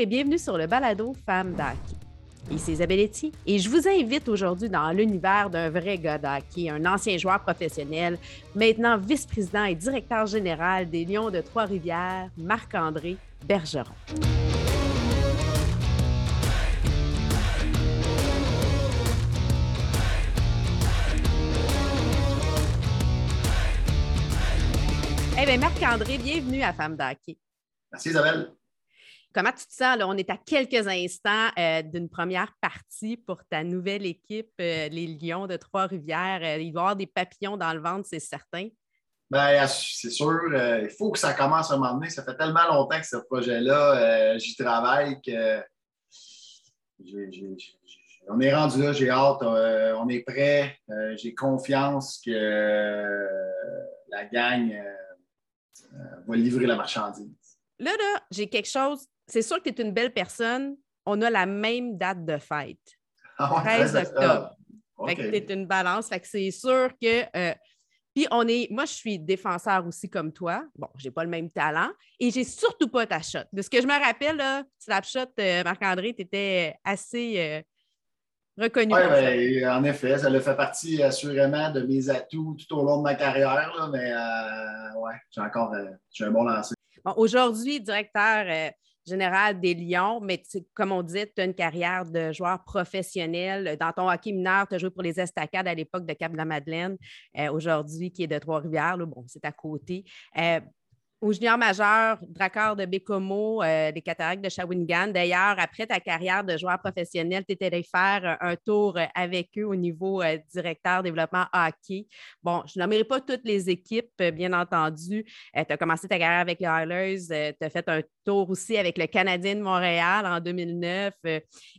et bienvenue sur le balado Femmes d'hockey. Ici Isabelle Etier et je vous invite aujourd'hui dans l'univers d'un vrai gars d'hockey, un ancien joueur professionnel, maintenant vice-président et directeur général des Lions de Trois-Rivières, Marc-André Bergeron. Eh bien, Marc-André, bienvenue à Femmes d'Hockey. Merci Isabelle. Comment tu te sens? Là? On est à quelques instants euh, d'une première partie pour ta nouvelle équipe, euh, les Lions de Trois-Rivières. Euh, il va y avoir des papillons dans le ventre, c'est certain. Bien, c'est sûr. il faut que ça commence à un moment donné. Ça fait tellement longtemps que ce projet-là, j'y travaille que on est rendu là, j'ai hâte, on est prêt. j'ai confiance que la gang va livrer la marchandise. Là, là, j'ai quelque chose. C'est sûr que tu es une belle personne. On a la même date de fête. 13 ah octobre. Fait que tu es une balance. Fait que c'est sûr que. Euh, puis on est, moi, je suis défenseur aussi comme toi. Bon, je n'ai pas le même talent et j'ai surtout pas ta shot. De ce que je me rappelle, là, Slapshot, euh, Marc-André, tu étais assez reconnu. Oui, ben, en effet, ça le fait partie assurément de mes atouts tout au long de ma carrière, mais euh, ouais, j'ai encore euh, un bon lancé. Aujourd'hui, directeur euh, général des Lions, mais comme on dit, tu as une carrière de joueur professionnel. Dans ton hockey mineur, tu as joué pour les Estacades à l'époque de Cap-de-la-Madeleine, aujourd'hui qui est de Trois-Rivières. Bon, c'est à côté au junior majeur, Drakkar de Bécomo, euh, des cataractes de Shawinigan. D'ailleurs, après ta carrière de joueur professionnel, tu étais allé faire un tour avec eux au niveau euh, directeur développement hockey. Bon, je n'aimerais pas toutes les équipes, bien entendu. Euh, tu as commencé ta carrière avec les Oilers, tu as fait un tour aussi avec le Canadien de Montréal en 2009.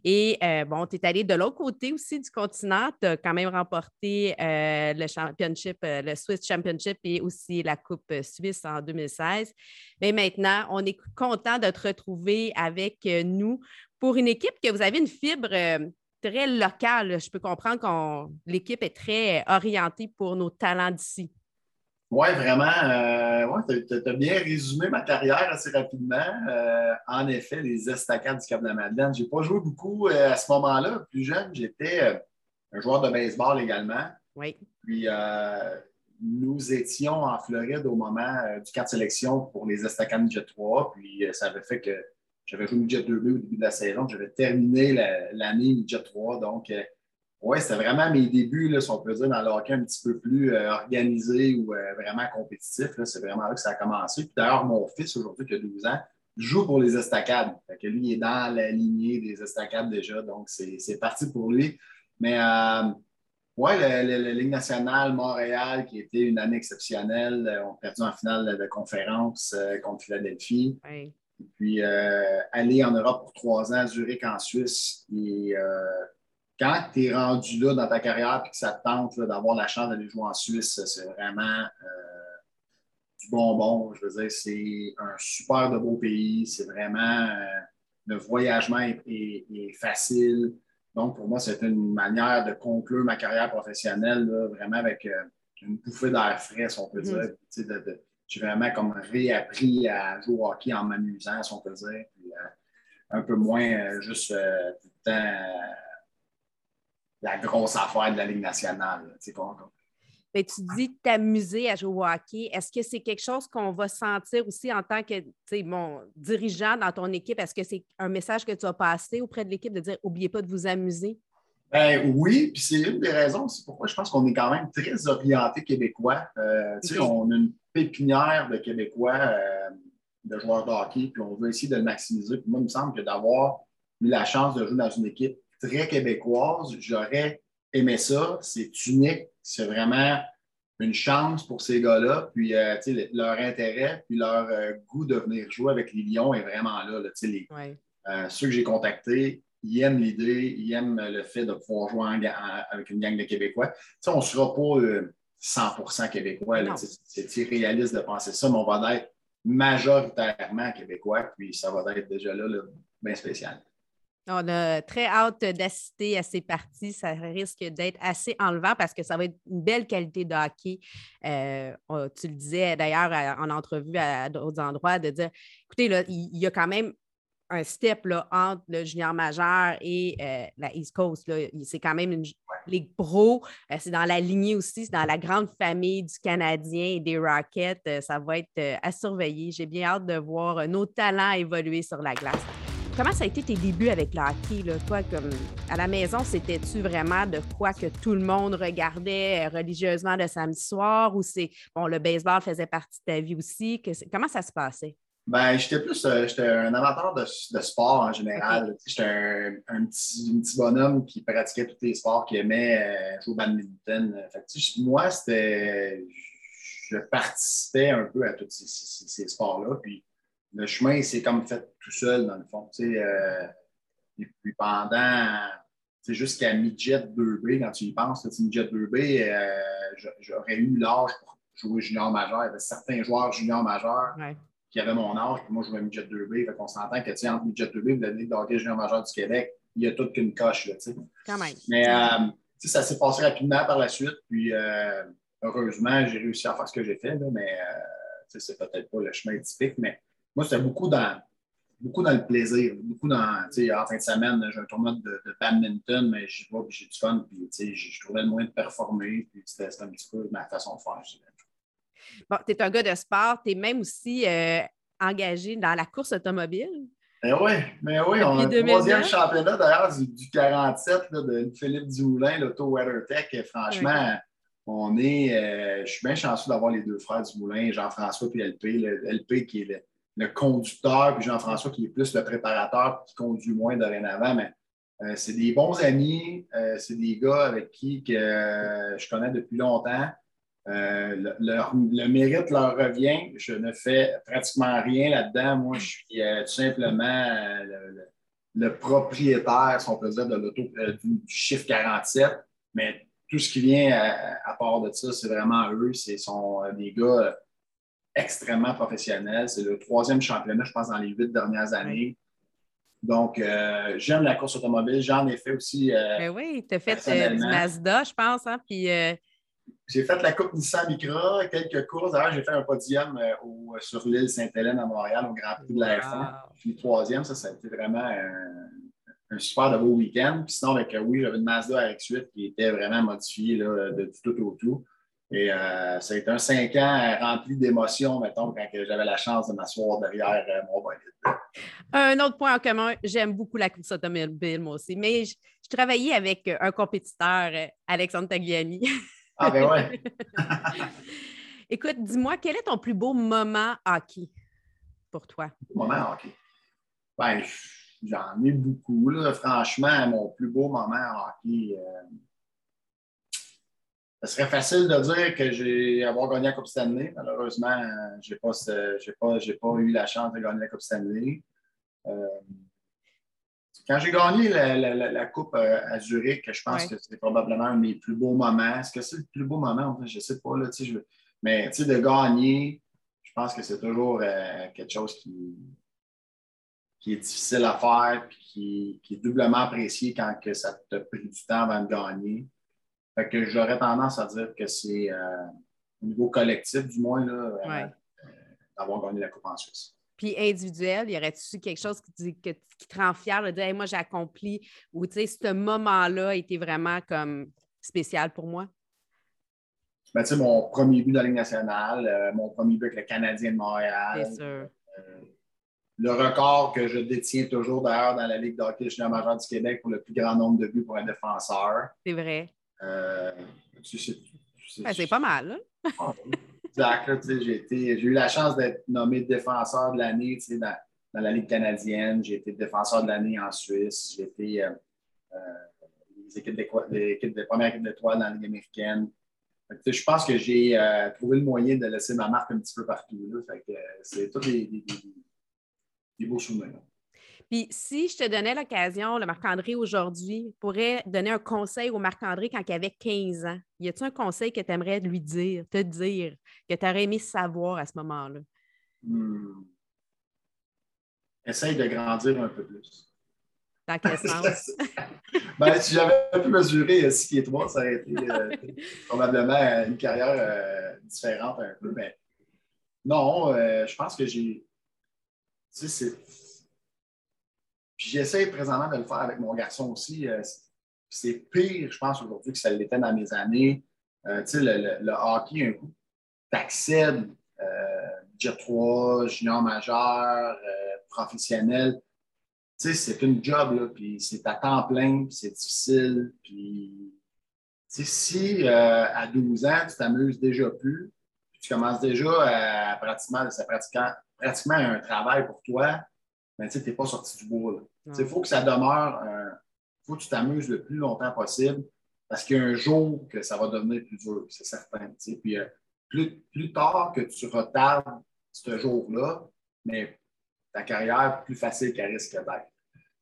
et bon, tu es allé de l'autre côté aussi du continent. Tu as quand même remporté le championship, le Swiss Championship et aussi la Coupe suisse en 2016. Mais maintenant, on est content de te retrouver avec euh, nous pour une équipe que vous avez une fibre euh, très locale. Je peux comprendre que l'équipe est très orientée pour nos talents d'ici. Oui, vraiment. Euh, tu as, bien résumé ma carrière assez rapidement. en effet, les estacades du Cap-de-la-Madeleine. Je n'ai pas joué beaucoup à ce moment-là. Plus jeune, j'étais un joueur de baseball également. Oui. Puis, nous étions en Floride au moment euh, du quart de sélection pour les Estacades Jet 3. Puis euh, ça avait fait que j'avais joué Jet 2B au début de la saison. J'avais terminé l'année Jet 3. Donc, euh, oui, c'était vraiment mes débuts, là, si on peut dire, dans le un petit peu plus organisé ou vraiment compétitif. C'est vraiment là que ça a commencé. Puis d'ailleurs, mon fils, aujourd'hui, qui a 12 ans, joue pour les Estacades. Fait que lui, il est dans la lignée des Estacades déjà. Donc, c'est parti pour lui. Mais oui, la, Ligue nationale Montréal, qui était une année exceptionnelle. Euh, on a perdu en finale de conférence euh, contre Philadelphie. Et puis, euh, aller en Europe pour trois ans, Zurich en Suisse. Et quand tu es rendu là dans ta carrière et que ça te tente d'avoir la chance d'aller jouer en Suisse, c'est vraiment du bonbon. Je veux dire, c'est un super de beau pays. C'est vraiment. le voyagement est facile. Donc, pour moi, c'était une manière de conclure ma carrière professionnelle, vraiment avec euh, une bouffée d'air frais, si on peut mm-hmm. dire. J'ai vraiment comme réappris à jouer au hockey en m'amusant, si on peut dire. Euh, un peu moins euh, juste tout le temps la grosse affaire de la Ligue nationale. Mais tu dis t'amuser à jouer au hockey. Est-ce que c'est quelque chose qu'on va sentir aussi en tant que bon, dirigeant dans ton équipe? Est-ce que c'est un message que tu as passé auprès de l'équipe de dire n'oubliez pas de vous amuser? Ben, oui, puis c'est une des raisons c'est pourquoi je pense qu'on est quand même très orienté québécois. Euh, on a une pépinière de Québécois, euh, de joueurs de hockey, puis on veut essayer de le maximiser. Puis moi, il me semble que d'avoir eu la chance de jouer dans une équipe très québécoise, j'aurais aimé ça. C'est unique c'est vraiment une chance pour ces gars-là. Puis euh, leur intérêt, puis leur euh, goût de venir jouer avec les Lions est vraiment là. Euh, ceux que j'ai contactés, ils aiment l'idée, ils aiment le fait de pouvoir jouer avec une gang de Québécois. on ne sera pas 100% québécois. C'est irréaliste de penser ça, mais on va être majoritairement québécois, puis ça va être déjà là, là bien spécial. On a très hâte d'assister à ces parties. Ça risque d'être assez enlevant parce que ça va être une belle qualité de hockey. Euh, tu le disais d'ailleurs en entrevue à, d'autres endroits, de dire écoutez, là, il y a quand même un step là, entre le junior majeur et euh, la East Coast. C'est quand même une, pros. Euh, c'est dans la lignée aussi, c'est dans la grande famille du Canadien et des Rockets. Euh, ça va être à surveiller. J'ai bien hâte de voir nos talents évoluer sur la glace. Comment ça a été tes débuts avec le hockey? Là? Toi, comme à la maison, c'était-tu vraiment de quoi que tout le monde regardait religieusement le samedi soir ou c'est bon, le baseball faisait partie de ta vie aussi? comment ça se passait? Ben, j'étais plus euh, j'étais un amateur de, sport en général. J'étais un, petit, bonhomme qui pratiquait tous les sports, qui aimait euh, jouer au badminton. moi, c'était. Je participais un peu à tous ces, sports-là. Puis le chemin, c'est comme fait tout seul, dans le fond. Euh, et puis pendant. Jusqu'à midget 2B, quand tu y penses, midget 2B, j'aurais eu l'âge pour jouer junior majeur. Il y avait certains joueurs junior majeurs qui avait mon âge, puis moi, je jouais midget 2B. Fait qu'on s'entend que, tu sais, entre midget 2B et la Ligue d'hockey junior majeur du Québec, il y a toute qu'une coche, là. Quand même. Mais, euh, ça s'est passé rapidement par la suite, puis euh, heureusement, j'ai réussi à faire ce que j'ai fait, là, mais, euh, c'est peut-être pas le chemin typique, mais moi, c'était beaucoup dans, beaucoup dans le plaisir, beaucoup dans, tu sais, en fin de semaine, j'ai un tournoi de, badminton, mais j'y vais, puis j'ai du fun, puis, tu sais, je trouvais le moyen de performer, puis c'était un petit peu ma façon de faire, je dirais. Bon, tu es un gars de sport, tu es même aussi euh, engagé dans la course automobile. Eh oui, mais oui, on a le troisième championnat d'ailleurs du, 47 de Philippe Dumoulin, l'Auto WeatherTech. Franchement, on est, euh, je suis bien chanceux d'avoir les deux frères Dumoulin, Jean-François et LP. LP qui est le, conducteur, puis Jean-François qui est plus le préparateur, qui conduit moins dorénavant. Mais euh, c'est des bons amis, c'est des gars avec qui que, je connais depuis longtemps. Euh, le mérite leur revient. Je ne fais pratiquement rien là-dedans. Moi, je suis euh, tout simplement euh, le, propriétaire, si on peut dire, de l'auto, du chiffre 47. Mais tout ce qui vient à, part de ça, c'est vraiment eux. Ce sont des gars extrêmement professionnels. C'est le troisième championnat, je pense, dans les huit dernières années. Donc, j'aime la course automobile. J'en ai fait aussi. Mais ben oui, tu as fait du Mazda, je pense. Hein? Puis j'ai fait la Coupe Nissan Micra, quelques courses. D'ailleurs, j'ai fait un podium euh, au, sur l'île Sainte-Hélène à Montréal au Grand Prix de la F1. Puis troisième, ça, ça a été vraiment un, super de beau week-end. Puis sinon, avec, euh, oui, j'avais une Mazda RX-8 qui était vraiment modifiée là, de, tout au tout. Et euh, ça a été un cinq ans rempli d'émotions, mettons, quand j'avais la chance de m'asseoir derrière mon bolide. Un autre point en commun, j'aime beaucoup la course automobile, moi aussi. Mais je, je travaillais avec un compétiteur, Alexandre Tagliani. Ah, ben ouais. Écoute, dis-moi, quel est ton plus beau moment hockey pour toi? Moment hockey. Ben, j'en ai beaucoup. Là. Franchement, mon plus beau moment hockey. Euh... Ce serait facile de dire que j'ai avoir gagné la Coupe Stanley. Malheureusement, je n'ai pas, pas, pas, eu la chance de gagner la Coupe Stanley. Euh, quand j'ai gagné la, Coupe euh, à Zurich, je pense que c'est probablement un de mes plus beaux moments. Est-ce que c'est le plus beau moment? Je ne sais pas. Là, je... Mais de gagner, je pense que c'est toujours euh, quelque chose qui, qui est difficile à faire et qui, est doublement apprécié quand que ça t'a pris du temps avant de gagner. Fait que j'aurais tendance à dire que c'est euh, au niveau collectif, du moins, d'avoir gagné la Coupe en Suisse. Puis individuel, y aurait-tu quelque chose qui, te rend fier de dire moi j'ai accompli ou tu sais, ce moment-là a été vraiment comme spécial pour moi? Ben, tu sais, mon premier but de la Ligue nationale, euh, mon premier but avec le Canadien de Montréal. sûr. Euh, le record que je détiens toujours d'ailleurs dans la Ligue d'hockey junior majeur du Québec pour le plus grand nombre de buts pour un défenseur. C'est vrai. Euh, c'est pas mal. Exact. J'ai eu la chance d'être nommé défenseur de l'année dans, dans, la Ligue canadienne. J'ai été défenseur de l'année en Suisse. J'ai été euh, euh, les équipes de, première équipe d'étoiles dans la Ligue américaine. je pense que j'ai euh, trouvé le moyen de laisser ma marque un petit peu partout. C'est tous des, des, des, beaux souvenirs. Puis si je te donnais l'occasion, le Marc-André aujourd'hui pourrait donner un conseil au Marc-André quand il avait 15 ans, y a-t-il un conseil que tu aimerais lui dire, te dire, que tu aurais aimé savoir à ce moment-là? Hmm. Essaye de grandir un peu plus. Dans quel sens? ben, si j'avais pu mesurer 6 pieds 3, ça aurait été euh, probablement une carrière euh, différente un peu. Mais non, euh, je pense que j'ai. Tu sais, c'est Puis j'essaie présentement de le faire avec mon garçon aussi. Euh, c'est pire, je pense, aujourd'hui que ça l'était dans mes années. Euh, tu sais, le, hockey, un coup, t'accèdes euh, Jet 3, junior majeur, professionnel. Tu sais, c'est une job, là, puis c'est à temps plein, puis c'est difficile. Puis, tu sais, si à 12 ans, tu t'amuses déjà plus, tu commences déjà à pratiquement, c'est pratiquement, un travail pour toi, mais tu n'es pas sorti du bois. Il faut que ça demeure, il faut que tu t'amuses le plus longtemps possible parce qu'il y a un jour que ça va devenir plus dur, c'est certain. Puis euh, plus, tard que tu retardes ce jour-là, mais ta carrière, plus facile qu'elle risque d'être.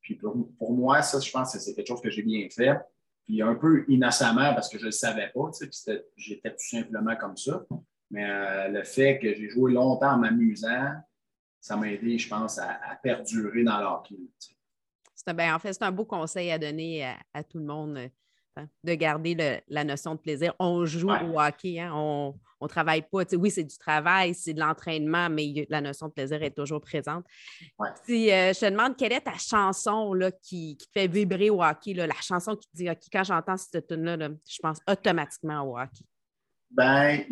Puis pour, moi, ça, je pense que c'est quelque chose que j'ai bien fait. Puis un peu innocemment parce que je ne le savais pas, j'étais tout simplement comme ça. Mais euh, le fait que j'ai joué longtemps en m'amusant, ça m'a aidé, je pense, à, perdurer dans l'hockey. Ben, en fait, c'est un beau conseil à donner à, tout le monde euh, de garder la notion de plaisir. On joue au hockey, hein, on ne travaille pas. oui, c'est du travail, c'est de l'entraînement, mais la notion de plaisir est toujours présente. Si euh, je te demande quelle est ta chanson là, qui, te fait vibrer au hockey, la chanson qui te dit quand j'entends cette tune-là, je pense automatiquement au hockey? Ben,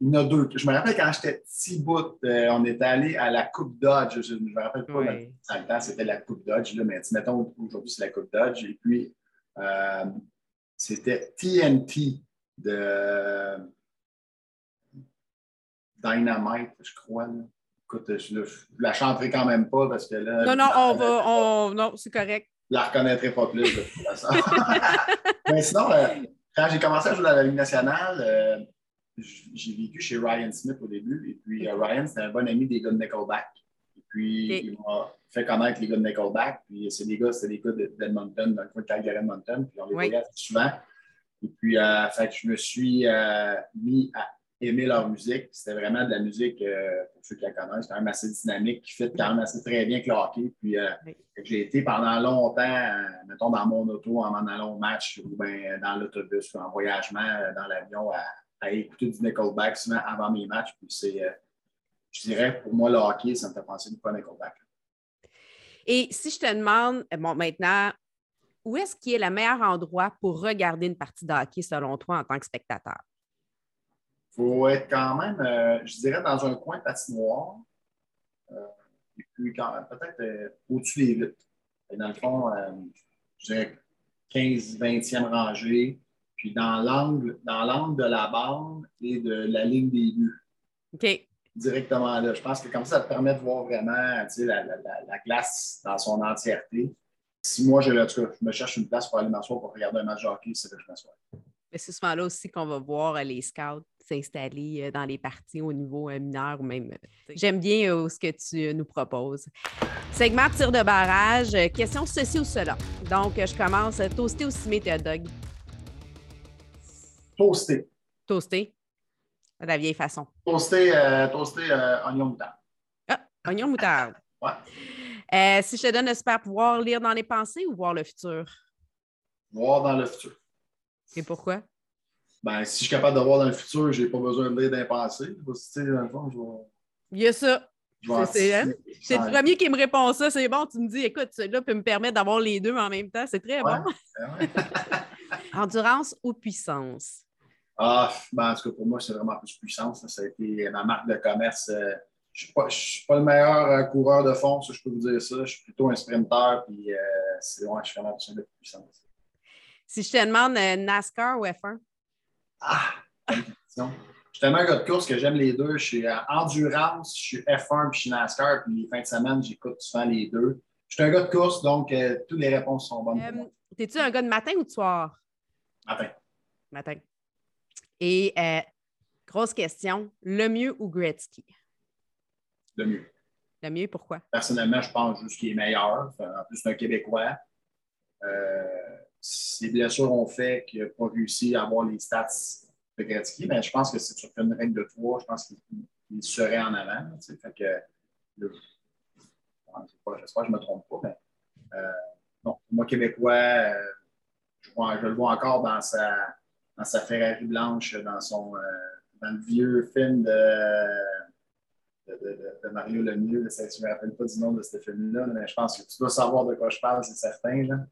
il y en a deux. Je me rappelle quand j'étais petit bout, euh, on était allé à la Coupe Dodge. Je ne me rappelle pas, oui. dans le temps, c'était la Coupe Dodge, là, mais mettons, aujourd'hui, c'est la Coupe Dodge. Et puis, euh, c'était TNT de Dynamite, je crois. Écoute, je, ne la chanterai quand même pas parce que là. Non, non, on va. On... Non, c'est correct. Je la reconnaîtrai pas plus, de toute façon. mais sinon, euh, quand j'ai commencé à jouer dans la Ligue nationale, j'ai vécu chez Ryan Smith au début. Et puis, euh, Ryan, c'était un bon ami des gars de Nickelback. Et puis, il m'a fait connaître les gars de Nickelback. Puis, c'est des gars, c'est des gars d'Edmonton, dans le coin de Calgary Edmonton. Puis, on les voyait souvent. Et puis, euh, fait je me suis euh, mis à aimer leur musique. C'était vraiment de la musique, pour ceux qui la connaissent, quand même assez dynamique, qui fait quand même assez très bien avec Puis, j'ai été pendant longtemps, mettons, dans mon auto, en m'en allant au match ou bien dans l'autobus ou en voyagement dans l'avion à à écouter du Nickelback souvent avant mes matchs. Puis c'est, euh, je dirais, pour moi, le hockey, ça me fait penser du pas Nickelback. Et si je te demande, euh, bon, maintenant, où est-ce qui est le meilleur endroit pour regarder une partie de hockey selon toi en tant que spectateur? Il faut être quand même, euh, je dirais, dans un coin patinoire. et puis, peut-être au-dessus des vitres. Dans le fond, je dirais 15-20e rangée puis dans l'angle, dans l'angle de la bande et de la ligne des buts. OK. Directement là. Je pense que comme ça, ça te permet de voir vraiment la, la, glace dans son entièreté. Si moi, je, je me cherche une place pour aller m'asseoir pour regarder un match de hockey, c'est que je m'assois. C'est souvent là aussi qu'on va voir les scouts s'installer euh, dans les parties au niveau euh, mineur ou même. Euh, j'aime bien ce que tu nous proposes. Segment tir de barrage, question ceci ou cela. Donc, je commence. Toasté ou cimé tes dog? Toasté. Toasté. La vieille façon. Toasté, euh, toasté euh, oignon moutarde. Ah, oignon moutarde. ouais. Euh, si je te donne le super pouvoir, lire dans les pensées ou voir le futur? Voir dans le futur. Et pourquoi? Ben, si je suis capable de voir dans le futur, je n'ai pas besoin de lire dans les pensées. Dans le fond, je vais... Il y a ça. C'est le premier qui me répond ça. C'est bon, tu me dis, écoute, celui-là peut me permettre d'avoir les deux en même temps. C'est très bon. Ben Endurance ou puissance? Ah, ben, en tout cas, pour moi, c'est vraiment plus puissance. Ça a été ma marque de commerce. Euh, je ne suis, pas le meilleur euh, coureur de fond, ça, je peux vous dire ça. Je suis plutôt un sprinter, puis euh, c'est ouais, je suis vraiment besoin de puissance. Si je te demande NASCAR ou F1? Ah, question. Je suis tellement un gars de course que j'aime les deux. Je suis endurance, je suis F1 puis je suis NASCAR. Puis les fins de semaine, j'écoute souvent les deux. Je suis un gars de course, donc toutes les réponses sont bonnes. T'es-tu un gars de matin ou de soir? Matin. Matin. Et euh, grosse question, le mieux ou Gretzky? Le mieux. Le mieux, pourquoi? Personnellement, je pense juste qu'il est meilleur. En plus, c'est un Québécois. Euh, ses blessures ont fait qu'il n'a pas réussi à avoir les stats de Gretzky, mais je pense que c'est sur une règle de trois, je pense qu'il serait en avant. fait que, j'espère que je ne me trompe pas, mais euh, moi, Québécois, je, je, le vois encore dans sa, dans sa Ferrari blanche, dans son euh, le vieux film de Mario Lemieux. Je ne me rappelle pas du nom de ce film-là, mais je pense que tu dois savoir de quoi je parle, c'est certain. Là.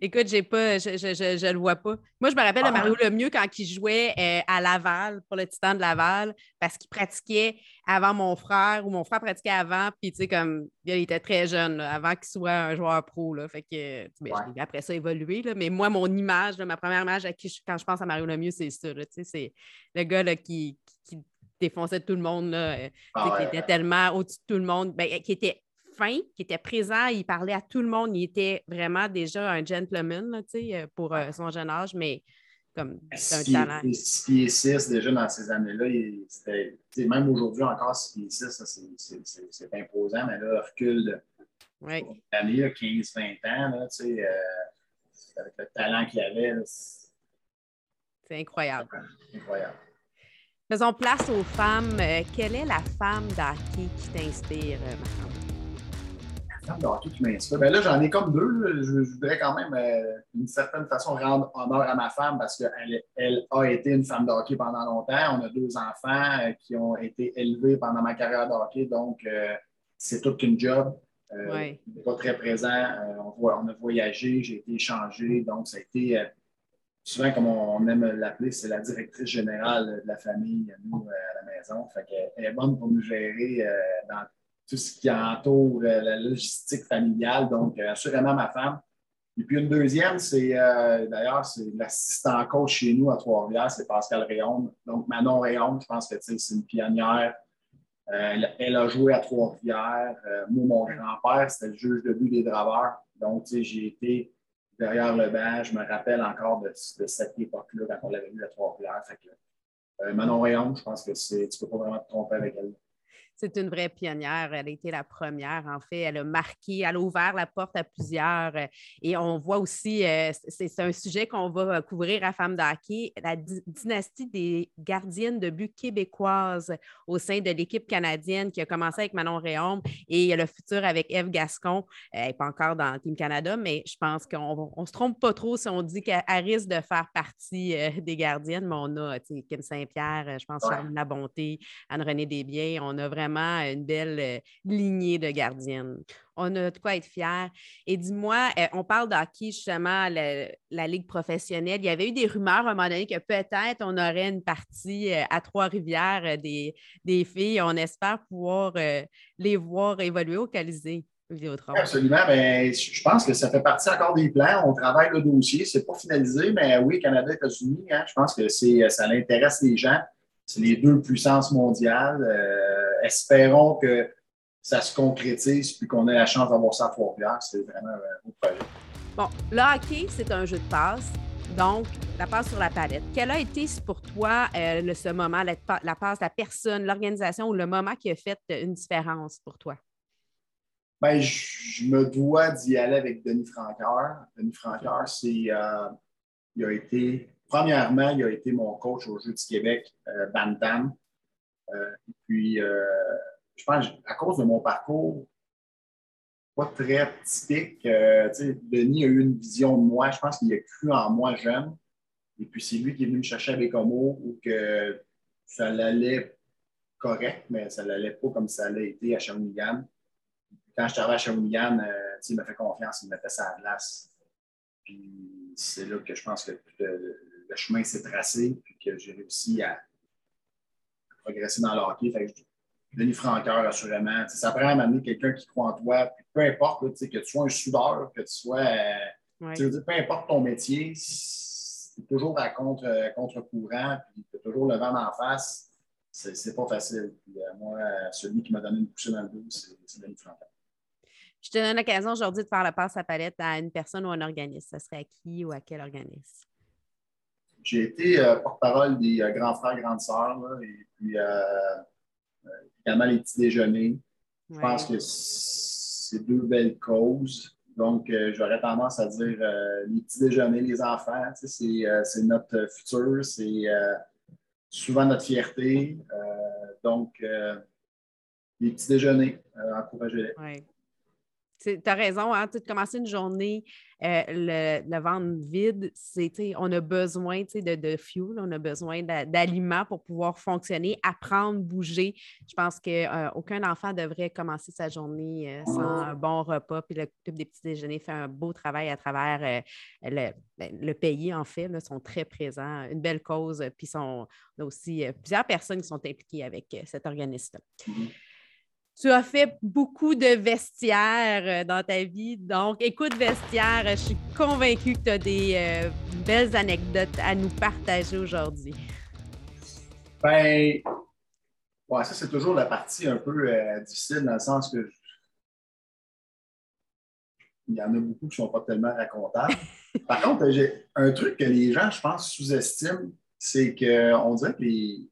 Écoute, j'ai pas, je, je, le vois pas. Moi, je me rappelle de ah. Mario Lemieux quand il jouait euh, à Laval, pour le Titan de Laval, parce qu'il pratiquait avant mon frère, ou mon frère pratiquait avant, puis tu sais, comme, il était très jeune, avant qu'il soit un joueur pro, là. Fait que, ben, après ça, évolué, là. Mais moi, mon image, ma première image à qui quand je pense à Mario Lemieux, c'est ça, tu sais, c'est le gars, là, qui, qui défonçait tout le monde, là, euh, ah qui était tellement au-dessus de tout le monde, ben, qui était fin, qui était présent, il parlait à tout le monde, il était vraiment déjà un gentleman là, euh, pour euh, son jeune âge, mais comme c'est un talent. 6 pieds 6 déjà dans ces années-là, même aujourd'hui encore 6 pieds 6, c'est imposant, mais là, recul de oui. 15-20 ans, là, euh, avec le talent qu'il avait. C'est incroyable. incroyable. Faisons place aux femmes. quelle est la femme d'hockey qui t'inspire, Marc? Ben là, j'en ai comme deux. Je, voudrais quand même, euh, d'une certaine façon, rendre honneur à ma femme parce qu'elle elle a été une femme de hockey pendant longtemps. On a deux enfants euh, qui ont été élevés pendant ma carrière de hockey, donc euh, c'est toute une job. Oui. Pas très présent. On, on, a voyagé, j'ai été échangé, donc ça a été souvent, comme on aime l'appeler, c'est la directrice générale de la famille, nous, à la maison. Fait elle est bonne pour nous gérer dans tout ce qui entoure euh, la logistique familiale. Donc, euh, assurément ma femme. Et puis une deuxième, c'est euh, d'ailleurs, c'est l'assistant coach chez nous à Trois-Rivières, c'est Pascal Réaume. Donc, Manon Réaume, je pense que c'est une pionnière. elle, a joué à Trois-Rivières. moi, mon grand-père, c'était le juge de but des draveurs. Donc, j'ai été derrière le banc. Je me rappelle encore de, cette époque-là, quand on l'avait vu à Trois-Rivières. Manon Réaume, je pense que tu ne peux pas vraiment te tromper avec elle c'est une vraie pionnière. Elle a été la première, en fait. Elle a marqué, elle a ouvert la porte à plusieurs. Euh, et on voit aussi, euh, c'est un sujet qu'on va couvrir à Femmes d'Hockey, la dynastie des gardiennes de but québécoises au sein de l'équipe canadienne qui a commencé avec Manon Réaume et le futur avec Eve Gascon. Elle n'est pas encore dans Team Canada, mais je pense qu'on ne se trompe pas trop si on dit qu'elle risque de faire partie euh, des gardiennes. Mais on a Kim Saint-Pierre, je pense, Charles Labonté, Anne-Renée Desbiens. On a vraiment une belle euh, lignée de gardiennes. On a de quoi être fiers. Et dis-moi, euh, on parle d'hockey, justement, la, Ligue professionnelle. Il y avait eu des rumeurs à un moment donné que peut-être on aurait une partie euh, à Trois-Rivières des, des, filles. On espère pouvoir les voir évoluer au Colisée. Absolument. Ben, je pense que ça fait partie encore des plans. On travaille le dossier. Ce n'est pas finalisé, mais oui, Canada, États-Unis, hein, je pense que ça intéresse les gens. C'est les deux puissances mondiales espérons que ça se concrétise puis qu'on ait la chance d'avoir ça à Trois-Rivières. C'est vraiment un beau projet. Bon, le hockey, c'est un jeu de passe. Donc, la passe sur la palette. Quel a été pour toi euh, le, ce moment, la, passe, la personne, l'organisation ou le moment qui a fait une différence pour toi? Bien, je, me dois d'y aller avec Denis Franqueur. Denis Franqueur, c'est, euh, il a été, premièrement, il a été mon coach au Jeu du Québec, euh, Bantam. Euh, et puis, euh, je pense, à cause de mon parcours, pas très typique, euh, Denis a eu une vision de moi. Je pense qu'il a cru en moi jeune. Et puis, c'est lui qui est venu me chercher à Bécomo ou que ça l'allait correct, mais ça l'allait pas comme ça allait été à Shawinigan. Quand je arrivé à Shawinigan, il m'a fait confiance, il m'a fait ça à glace. Puis c'est là que je pense que le, le chemin s'est tracé, puis que j'ai réussi à, progresser dans le hockey. Fait Denis Franqueur, assurément. ça prend à m'amener quelqu'un qui croit en toi. peu importe, que tu sois un soudeur, que tu sois. Euh, peu importe ton métier, tu es toujours à contre, contre-courant, puis tu as toujours le vent en face. C'est pas facile. Euh, moi, celui qui m'a donné une poussée dans le dos, c'est Denis Franqueur. Je te donne l'occasion aujourd'hui de faire la passe à palette à une personne ou un organisme. Ça serait à qui ou à quel organisme? J'ai été euh, porte-parole des euh, grands frères, grandes sœurs, et puis euh, également les petits déjeuners. Je pense que c'est deux belles causes. Donc, j'aurais tendance à dire les petits déjeuners, les enfants, c'est notre futur, c'est souvent notre fierté. donc, les petits déjeuners, encouragez-les. Tu as raison, hein, de commencer une journée, euh, le, ventre vide, on a besoin de, de fuel, on a besoin d'aliments pour pouvoir fonctionner, apprendre, bouger. Je pense qu'aucun euh, enfant devrait commencer sa journée euh, sans un bon repas. Puis le club des petits déjeuners fait un beau travail à travers le, ben, le, pays, en fait, là, sont très présents. Une belle cause. Puis sont, on a aussi plusieurs personnes qui sont impliquées avec cet organisme-là. Tu as fait beaucoup de vestiaires euh, dans ta vie. Donc, écoute, vestiaire, je suis convaincue que tu as des euh, belles anecdotes à nous partager aujourd'hui. Ben, ouais, ça, c'est toujours la partie un peu euh, difficile dans le sens que il y en a beaucoup qui ne sont pas tellement racontables. Par contre, j'ai un truc que les gens, je pense, sous-estiment, c'est qu'on dirait que les,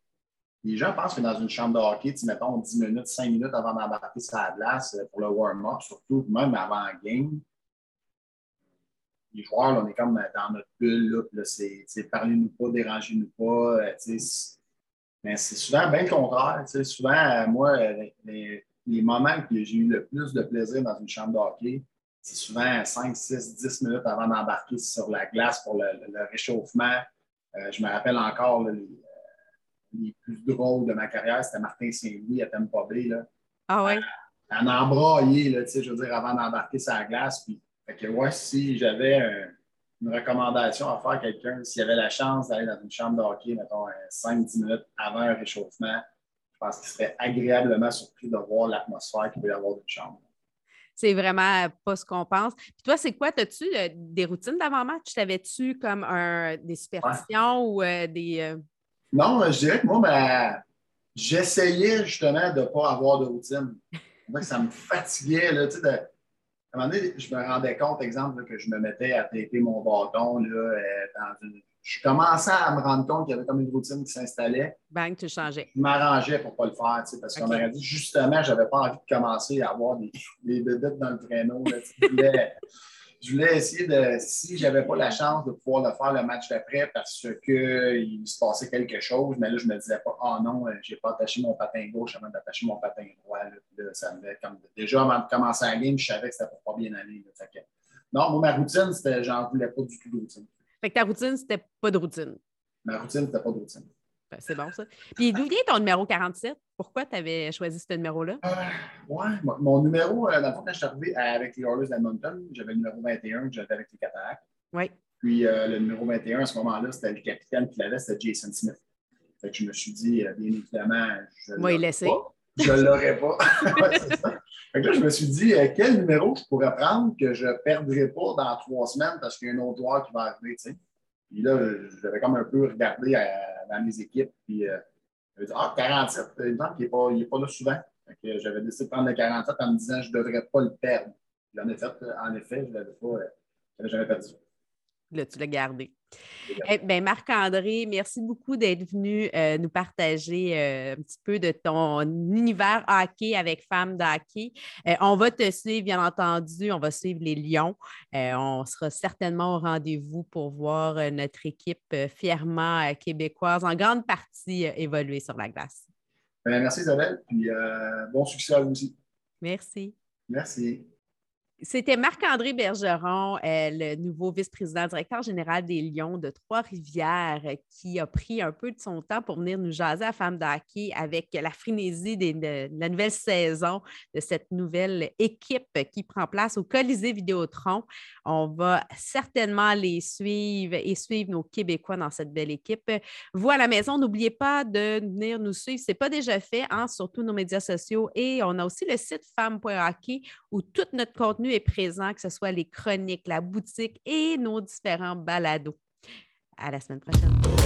les gens pensent que dans une chambre de hockey, tu mettons 10 minutes, 5 minutes avant d'embarquer sur la glace euh, pour le warm-up, surtout même avant le game, les joueurs, on est comme dans notre bulle, là, c'est parlez-nous pas, dérangez-nous pas. Euh, mais c'est souvent bien le contraire. Souvent, euh, moi, les, moments que j'ai eu le plus de plaisir dans une chambre de hockey, c'est souvent 5, 6, 10 minutes avant d'embarquer sur la glace pour le, réchauffement. je me rappelle encore les, les plus drôles de ma carrière, c'était Martin Saint-Louis à Tampa Bay. Là. Ah ouais? En embraillé, là, je veux dire, avant d'embarquer sur la glace. Puis, fait que, ouais, si j'avais une recommandation à faire à quelqu'un, s'il avait la chance d'aller dans une chambre de hockey, mettons, 5-10 minutes avant un réchauffement, je pense qu'il serait agréablement surpris de voir l'atmosphère qu'il peut y avoir d'une chambre. C'est vraiment pas ce qu'on pense. Puis toi, c'est quoi? As-tu euh, des routines d'avant-match? T'avais-tu comme un, des superstitions ou euh, des. Euh, non, je dirais que moi, j'essayais justement de ne pas avoir de routine. Ça me fatiguait. Là. À un moment donné, je me rendais compte, exemple, que je me mettais à taper mon bâton. Là, euh, dans une... Je commençais à me rendre compte qu'il y avait comme une routine qui s'installait. Bang, tu changeais. Je m'arrangeais pour ne pas le faire, parce qu'on m'aurait dit justement, je n'avais pas envie de commencer à avoir des, des dans le traîneau. Là, je voulais essayer de, si je n'avais pas la chance de pouvoir le faire le match d'après parce qu'il se passait quelque chose, mais là, je ne me disais pas, oh non, euh, je n'ai pas attaché mon patin gauche avant d'attacher mon patin droit. ça me, comme, déjà, avant de commencer la game, je savais que c'était pas bien aller. non, moi, ma routine, c'était, j'en voulais pas du tout de routine. Fait que ta routine, c'était pas de routine. Ma routine, c'était pas de routine. Ben, c'est bon, ça. Puis d'où vient ton numéro 47? Pourquoi tu avais choisi ce numéro-là? Euh, oui, mon numéro, euh, dans le fond, quand je suis arrivé avec les Oilers d'Edmonton, j'avais le numéro 21 que j'avais avec les Cataractes. Oui. Puis euh, le numéro 21, à ce moment-là, c'était le capitaine qui l'avait, c'était Jason Smith. Fait que je me suis dit, bien évidemment, je ne laisser. Pas. Je l'aurais pas. c'est ça. Fait que là, je me suis dit, quel numéro je pourrais prendre que je ne perdrais pas dans trois semaines parce qu'il y a un autre joueur qui va arriver, tu sais. Puis là, j'avais comme un peu regardé dans mes équipes, puis je dit, ah, 47, il n'est pas, pas là souvent. J'avais décidé de prendre le 47 en me disant je ne devrais pas le perdre. En effet, en effet je ne l'avais pas, jamais perdu. Là, tu l'as gardé. Eh ben, Marc-André, merci beaucoup d'être venu euh, nous partager euh, un petit peu de ton univers hockey avec Femmes d'hockey. Euh, on va te suivre, bien entendu. On va suivre les Lions. on sera certainement au rendez-vous pour voir notre équipe fièrement québécoise en grande partie évoluer sur la glace. Ben, merci Isabelle, puis bon succès à vous aussi. Merci. Merci. C'était Marc-André Bergeron, euh, le nouveau vice-président directeur général des Lions de Trois-Rivières, euh, qui a pris un peu de son temps pour venir nous jaser à Femme d'hockey avec la frénésie de, la nouvelle saison de cette nouvelle équipe qui prend place au Colisée Vidéotron. On va certainement les suivre et suivre nos Québécois dans cette belle équipe. Vous à la maison, n'oubliez pas de venir nous suivre. Ce n'est pas déjà fait, hein, sur tous nos médias sociaux. Et on a aussi le site femme.hockey où tout notre présent, que ce soit les chroniques, la boutique et nos différents balados. À la semaine prochaine.